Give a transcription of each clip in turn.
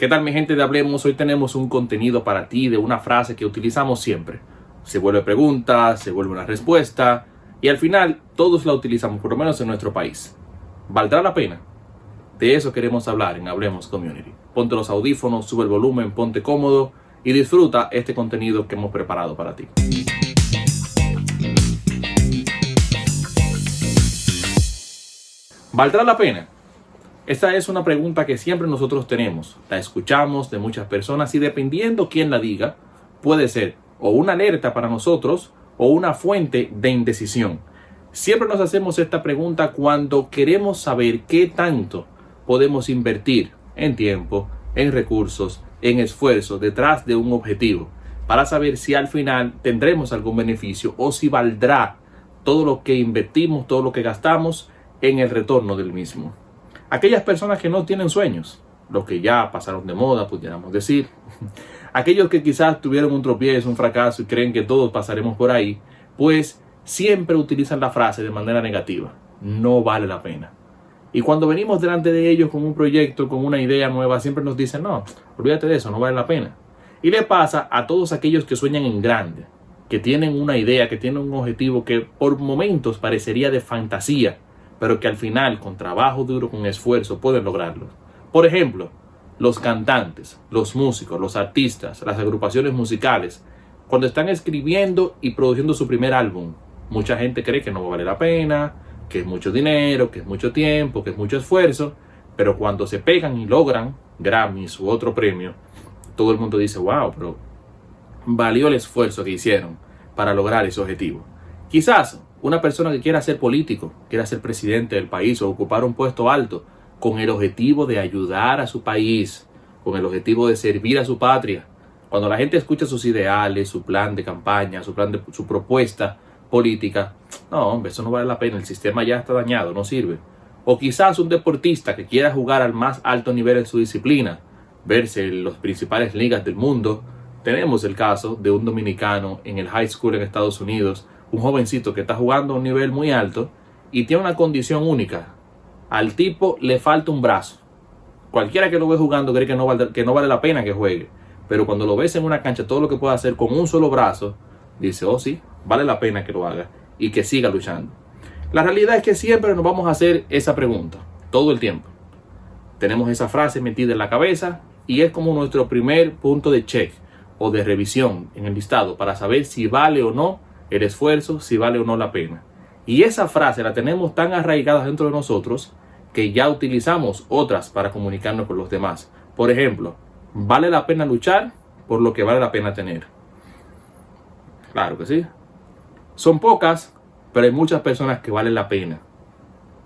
¿Qué tal mi gente de Hablemos? Hoy tenemos un contenido para ti de una frase que utilizamos siempre. Se vuelve pregunta, se vuelve una respuesta y al final todos la utilizamos, por lo menos en nuestro país. ¿Valdrá la pena? De eso queremos hablar en Hablemos Community. Ponte los audífonos, sube el volumen, ponte cómodo y disfruta este contenido que hemos preparado para ti. ¿Valdrá la pena? Esta es una pregunta que siempre nosotros tenemos. La escuchamos de muchas personas y dependiendo quién la diga, puede ser o una alerta para nosotros o una fuente de indecisión. Siempre nos hacemos esta pregunta cuando queremos saber qué tanto podemos invertir en tiempo, en recursos, en esfuerzo detrás de un objetivo para saber si al final tendremos algún beneficio o si valdrá todo lo que invertimos, todo lo que gastamos en el retorno del mismo. Aquellas personas que no tienen sueños, los que ya pasaron de moda, pudiéramos decir, aquellos que quizás tuvieron un tropiezo, un fracaso y creen que todos pasaremos por ahí, pues siempre utilizan la frase de manera negativa, no vale la pena. Y cuando venimos delante de ellos con un proyecto, con una idea nueva, siempre nos dicen, no, olvídate de eso, no vale la pena. Y le pasa a todos aquellos que sueñan en grande, que tienen una idea, que tienen un objetivo que por momentos parecería de fantasía, pero que al final, con trabajo duro, con esfuerzo, pueden lograrlo. Por ejemplo, los cantantes, los músicos, los artistas, las agrupaciones musicales, cuando están escribiendo y produciendo su primer álbum, mucha gente cree que no vale la pena, que es mucho dinero, que es mucho tiempo, que es mucho esfuerzo, pero cuando se pegan y logran Grammys u otro premio, todo el mundo dice, wow, pero valió el esfuerzo que hicieron para lograr ese objetivo. Quizás una persona que quiera ser político, quiera ser presidente del país o ocupar un puesto alto, con el objetivo de ayudar a su país, con el objetivo de servir a su patria. Cuando la gente escucha sus ideales, su plan de campaña, su plan su propuesta, política, no, hombre, eso no vale la pena, el sistema ya está dañado, no sirve. O quizás un deportista que quiera jugar al más alto nivel en su disciplina, verse en las principales ligas del mundo. Tenemos el caso de un dominicano en el high school en Estados Unidos, un jovencito que está jugando a un nivel muy alto y tiene una condición única. Al tipo le falta un brazo. Cualquiera que lo ve jugando cree que no, vale, que no vale la pena que juegue. Pero cuando lo ves en una cancha, todo lo que puede hacer con un solo brazo, dice, oh sí, vale la pena que lo haga y que siga luchando. La realidad es que siempre nos vamos a hacer esa pregunta, todo el tiempo. Tenemos esa frase metida en la cabeza y es como nuestro primer punto de check o de revisión en el listado para saber si vale o no el esfuerzo, si vale o no la pena. Y esa frase la tenemos tan arraigada dentro de nosotros que ya utilizamos otras para comunicarnos con los demás. Por ejemplo, vale la pena luchar por lo que vale la pena tener. Claro que sí. Son pocas, pero hay muchas personas que valen la pena.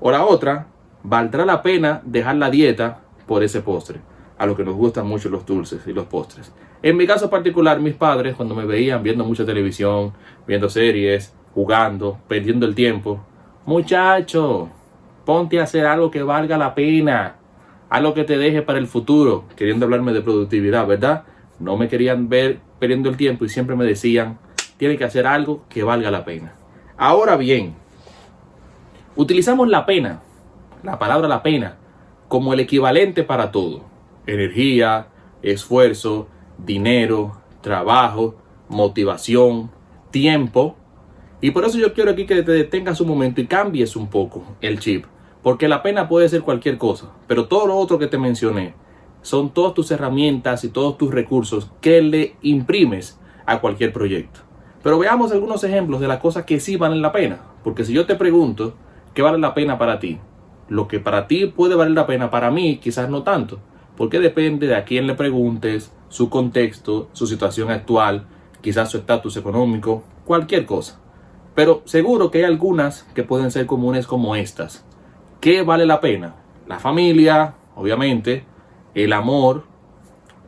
O la otra, valdrá la pena dejar la dieta por ese postre, a lo que nos gustan mucho los dulces y los postres. En mi caso particular, mis padres, cuando me veían viendo mucha televisión, viendo series, jugando, perdiendo el tiempo, muchacho, ponte a hacer algo que valga la pena, algo que te deje para el futuro, queriendo hablarme de productividad, ¿verdad? No me querían ver perdiendo el tiempo y siempre me decían, tiene que hacer algo que valga la pena. Ahora bien, utilizamos la pena, la palabra la pena, como el equivalente para todo. Energía, esfuerzo, dinero, trabajo, motivación, tiempo. Y por eso yo quiero aquí que te detengas un momento y cambies un poco el chip. Porque la pena puede ser cualquier cosa, pero todo lo otro que te mencioné son todas tus herramientas y todos tus recursos que le imprimes a cualquier proyecto. Pero veamos algunos ejemplos de las cosas que sí valen la pena. Porque si yo te pregunto, ¿qué vale la pena para ti? Lo que para ti puede valer la pena, para mí quizás no tanto. Porque depende de a quién le preguntes, su contexto, su situación actual, quizás su estatus económico, cualquier cosa. Pero seguro que hay algunas que pueden ser comunes como estas. ¿Qué vale la pena? La familia, obviamente, el amor,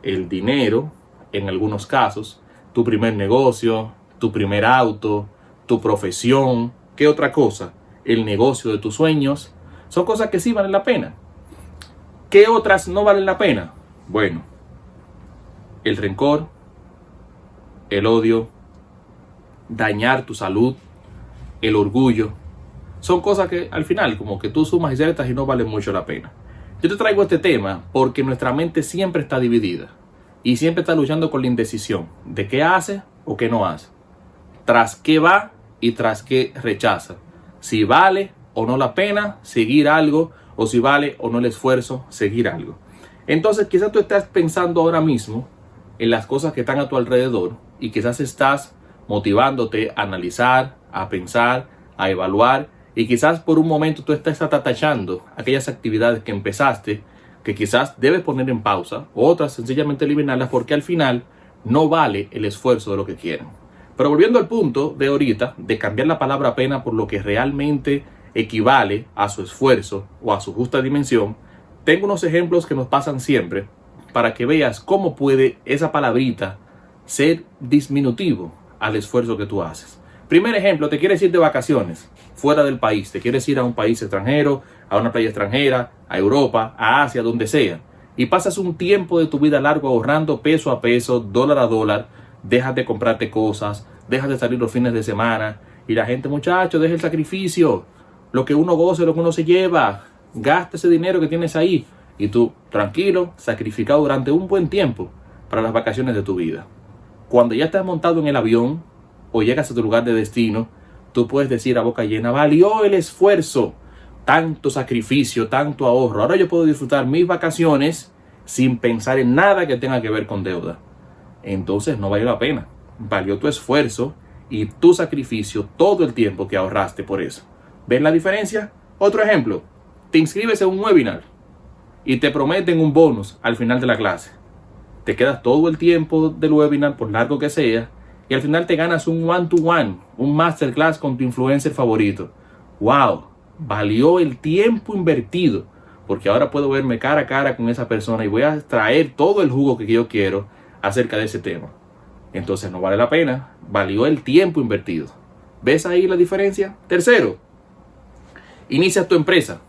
el dinero, en algunos casos, tu primer negocio, tu primer auto, tu profesión, ¿qué otra cosa? El negocio de tus sueños. Son cosas que sí valen la pena. ¿Qué otras no valen la pena? Bueno, el rencor, el odio, dañar tu salud, el orgullo. Son cosas que al final como que tú sumas y ciertas y no valen mucho la pena. Yo te traigo este tema porque nuestra mente siempre está dividida y siempre está luchando con la indecisión de qué hace o qué no hace, tras qué va y tras qué rechaza, si vale o no la pena seguir algo o si vale o no el esfuerzo seguir algo. Entonces quizás tú estás pensando ahora mismo en las cosas que están a tu alrededor y quizás estás motivándote a analizar, a pensar, a evaluar y quizás por un momento tú estás atatachando aquellas actividades que empezaste que quizás debes poner en pausa, otras sencillamente eliminarlas porque al final no vale el esfuerzo de lo que quieren. Pero volviendo al punto de ahorita, de cambiar la palabra pena por lo que realmente equivale a su esfuerzo o a su justa dimensión, tengo unos ejemplos que nos pasan siempre para que veas cómo puede esa palabrita ser disminutivo al esfuerzo que tú haces. Primer ejemplo, te quieres ir de vacaciones fuera del país, te quieres ir a un país extranjero, a una playa extranjera, a Europa, a Asia, donde sea, y pasas un tiempo de tu vida largo ahorrando peso a peso, dólar a dólar, dejas de comprarte cosas, dejas de salir los fines de semana, y la gente, muchacho, deja el sacrificio, lo que uno goce, lo que uno se lleva, gasta ese dinero que tienes ahí, y tú, tranquilo, sacrificado durante un buen tiempo para las vacaciones de tu vida. Cuando ya estás montado en el avión o llegas a tu lugar de destino, tú puedes decir a boca llena, valió el esfuerzo, tanto sacrificio, tanto ahorro. Ahora yo puedo disfrutar mis vacaciones sin pensar en nada que tenga que ver con deuda. Entonces no valió la pena. Valió tu esfuerzo y tu sacrificio todo el tiempo que ahorraste por eso. ¿Ven la diferencia? Otro ejemplo. Te inscribes en un webinar y te prometen un bonus al final de la clase. Te quedas todo el tiempo del webinar, por largo que sea, y al final te ganas un one-to-one, un masterclass con tu influencer favorito. ¡Wow! Valió el tiempo invertido, porque ahora puedo verme cara a cara con esa persona y voy a traer todo el jugo que yo quiero acerca de ese tema. Entonces no vale la pena, valió el tiempo invertido. ¿Ves ahí la diferencia? Tercero, inicia tu empresa.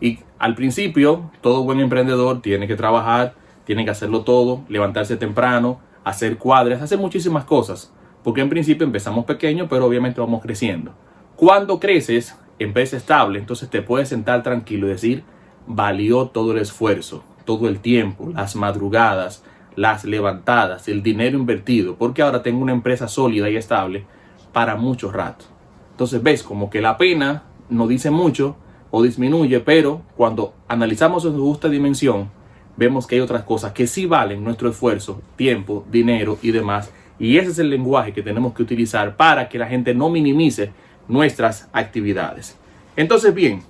Y al principio, todo buen emprendedor tiene que trabajar, tiene que hacerlo todo, levantarse temprano, hacer cuadras, hacer muchísimas cosas. Porque en principio empezamos pequeño, pero obviamente vamos creciendo. Cuando creces, empresa estable, entonces te puedes sentar tranquilo y decir, valió todo el esfuerzo, todo el tiempo, las madrugadas, las levantadas, el dinero invertido, porque ahora tengo una empresa sólida y estable para mucho rato. Entonces ves como que la pena no dice mucho o disminuye, pero cuando analizamos en su justa dimensión, vemos que hay otras cosas que sí valen nuestro esfuerzo, tiempo, dinero y demás. Y ese es el lenguaje que tenemos que utilizar para que la gente no minimice nuestras actividades. Entonces, bien,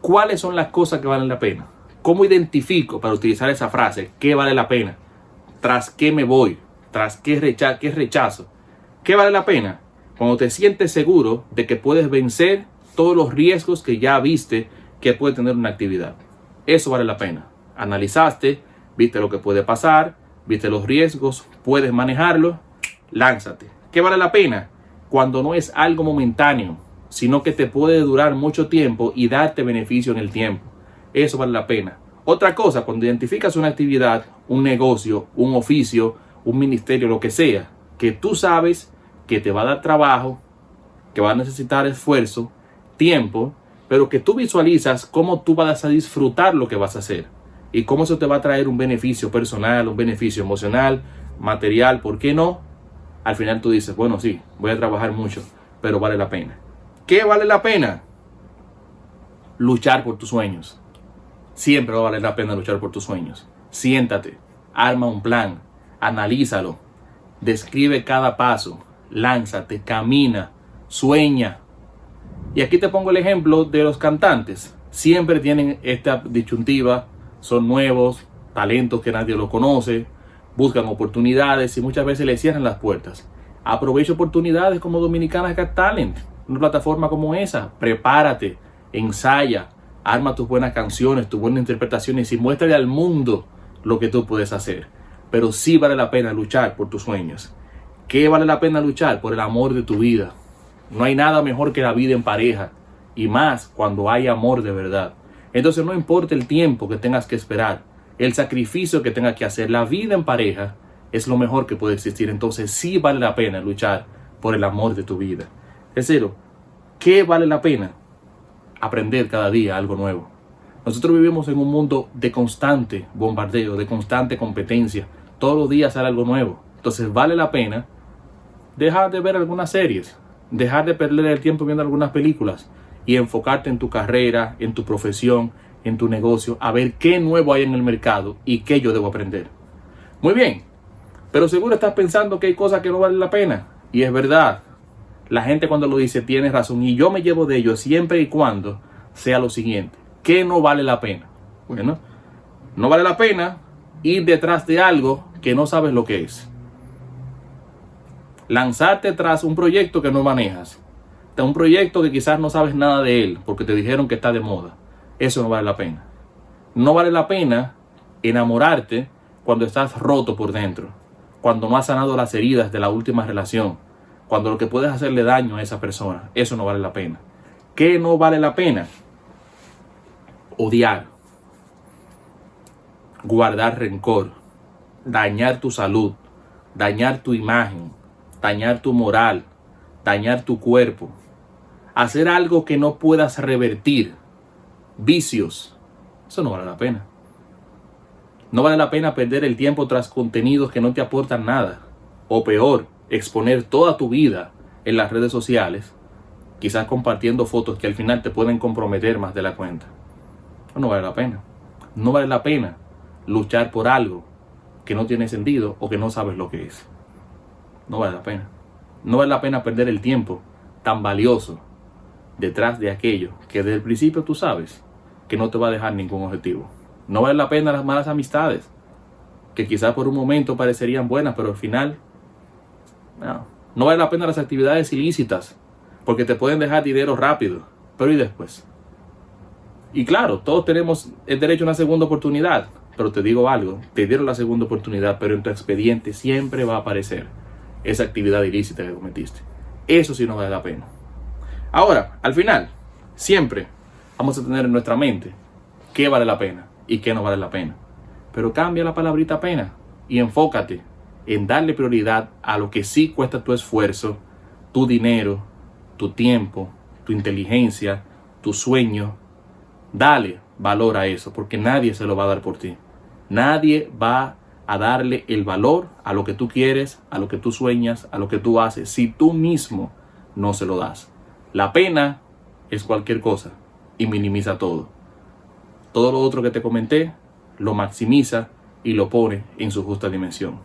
¿cuáles son las cosas que valen la pena? ¿Cómo identifico para utilizar esa frase qué vale la pena? ¿Tras qué me voy? ¿Tras qué, recha qué rechazo? ¿Qué vale la pena? Cuando te sientes seguro de que puedes vencer todos los riesgos que ya viste que puede tener una actividad. Eso vale la pena analizaste, viste lo que puede pasar, viste los riesgos, puedes manejarlo, lánzate. ¿Qué vale la pena? Cuando no es algo momentáneo, sino que te puede durar mucho tiempo y darte beneficio en el tiempo. Eso vale la pena. Otra cosa, cuando identificas una actividad, un negocio, un oficio, un ministerio, lo que sea, que tú sabes que te va a dar trabajo, que va a necesitar esfuerzo, tiempo, pero que tú visualizas cómo tú vas a disfrutar lo que vas a hacer y cómo eso te va a traer un beneficio personal, un beneficio emocional, material, ¿por qué no? Al final tú dices, bueno, sí, voy a trabajar mucho, pero vale la pena. ¿Qué vale la pena? Luchar por tus sueños. Siempre va a valer la pena luchar por tus sueños. Siéntate, arma un plan, analízalo, describe cada paso, lánzate, camina, sueña. Y aquí te pongo el ejemplo de los cantantes. Siempre tienen esta disyuntiva son nuevos, talentos que nadie lo conoce, buscan oportunidades y muchas veces le cierran las puertas. Aprovecha oportunidades como Dominicanas Got Talent, una plataforma como esa. Prepárate, ensaya, arma tus buenas canciones, tus buenas interpretaciones y muéstrale al mundo lo que tú puedes hacer. Pero sí vale la pena luchar por tus sueños. ¿Qué vale la pena luchar? Por el amor de tu vida. No hay nada mejor que la vida en pareja y más cuando hay amor de verdad. Entonces no importa el tiempo que tengas que esperar, el sacrificio que tengas que hacer, la vida en pareja es lo mejor que puede existir. Entonces sí vale la pena luchar por el amor de tu vida. Tercero, ¿qué vale la pena? Aprender cada día algo nuevo. Nosotros vivimos en un mundo de constante bombardeo, de constante competencia. Todos los días sale algo nuevo. Entonces vale la pena dejar de ver algunas series, dejar de perder el tiempo viendo algunas películas y enfocarte en tu carrera, en tu profesión, en tu negocio, a ver qué nuevo hay en el mercado y qué yo debo aprender. Muy bien, pero seguro estás pensando que hay cosas que no valen la pena. Y es verdad, la gente cuando lo dice tiene razón y yo me llevo de ello siempre y cuando sea lo siguiente, ¿qué no vale la pena? Bueno, no vale la pena ir detrás de algo que no sabes lo que es. Lanzarte tras un proyecto que no manejas. Un proyecto que quizás no sabes nada de él porque te dijeron que está de moda eso no vale la pena. No vale la pena enamorarte cuando estás roto por dentro, cuando no has sanado las heridas de la última relación, cuando lo que puedes hacerle daño a esa persona, eso no vale la pena. ¿Qué no vale la pena? Odiar, guardar rencor, dañar tu salud, dañar tu imagen, dañar tu moral, dañar tu cuerpo, hacer algo que no puedas revertir vicios. Eso no vale la pena. No vale la pena perder el tiempo tras contenidos que no te aportan nada. O peor, exponer toda tu vida en las redes sociales, quizás compartiendo fotos que al final te pueden comprometer más de la cuenta. No vale la pena. No vale la pena luchar por algo que no tiene sentido o que no sabes lo que es. No vale la pena. No vale la pena perder el tiempo tan valioso detrás de aquello que desde el principio tú sabes que no te va a dejar ningún objetivo. No vale la pena las malas amistades, que quizás por un momento parecerían buenas, pero al final no. no vale la pena las actividades ilícitas, porque te pueden dejar dinero rápido, pero ¿y después? Y claro, todos tenemos el derecho a una segunda oportunidad, pero te digo algo, te dieron la segunda oportunidad, pero en tu expediente siempre va a aparecer esa actividad ilícita que cometiste. Eso sí no vale la pena. Ahora, al final, siempre vamos a tener en nuestra mente qué vale la pena y qué no vale la pena. Pero cambia la palabrita pena y enfócate en darle prioridad a lo que sí cuesta tu esfuerzo, tu dinero, tu tiempo, tu inteligencia, tu sueño. Dale valor a eso, porque nadie se lo va a dar por ti. Nadie va a darle el valor a lo que tú quieres, a lo que tú sueñas, a lo que tú haces, si tú mismo no se lo das. La pena es cualquier cosa y minimiza todo. Todo lo otro que te comenté lo maximiza y lo pone en su justa dimensión.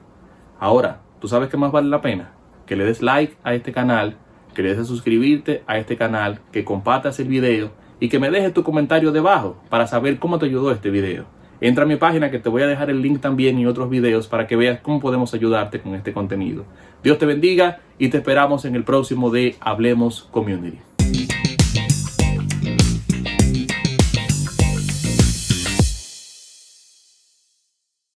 Ahora, ¿tú sabes qué más vale la pena? Que le des like a este canal, que le des a suscribirte a este canal, que compartas el video y que me dejes tu comentario debajo para saber cómo te ayudó este video. Entra a mi página que te voy a dejar el link también y otros videos para que veas cómo podemos ayudarte con este contenido. Dios te bendiga y te esperamos en el próximo de Hablemos Community.